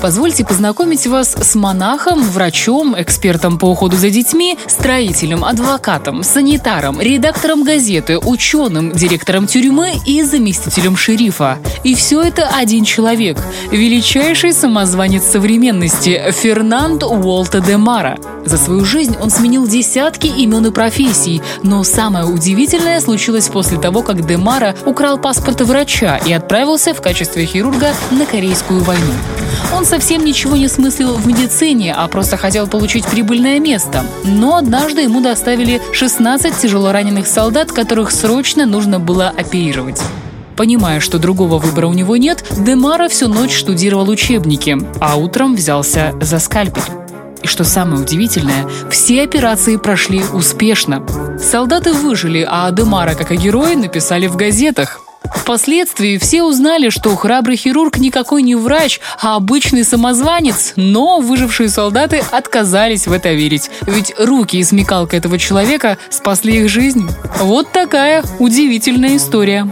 Позвольте познакомить вас с монахом, врачом, экспертом по уходу за детьми, строителем, адвокатом, санитаром, редактором газеты, ученым, директором тюрьмы и заместителем шерифа. И все это один человек – величайший самозванец современности Фернанд Уолта де Мара. За свою жизнь он сменил десятки имен и профессий, но самое удивительное случилось после того, как де Мара украл паспорт врача и отправился в качестве хирурга на Корейскую войну. Он совсем ничего не смыслил в медицине, а просто хотел получить прибыльное место. Но однажды ему доставили 16 тяжелораненых солдат, которых срочно нужно было оперировать. Понимая, что другого выбора у него нет, Демара всю ночь штудировал учебники, а утром взялся за скальпель. И что самое удивительное, все операции прошли успешно. Солдаты выжили, а Демара, как и герои, написали в газетах. Впоследствии все узнали, что храбрый хирург никакой не врач, а обычный самозванец, но выжившие солдаты отказались в это верить, ведь руки и смекалка этого человека спасли их жизнь. Вот такая удивительная история.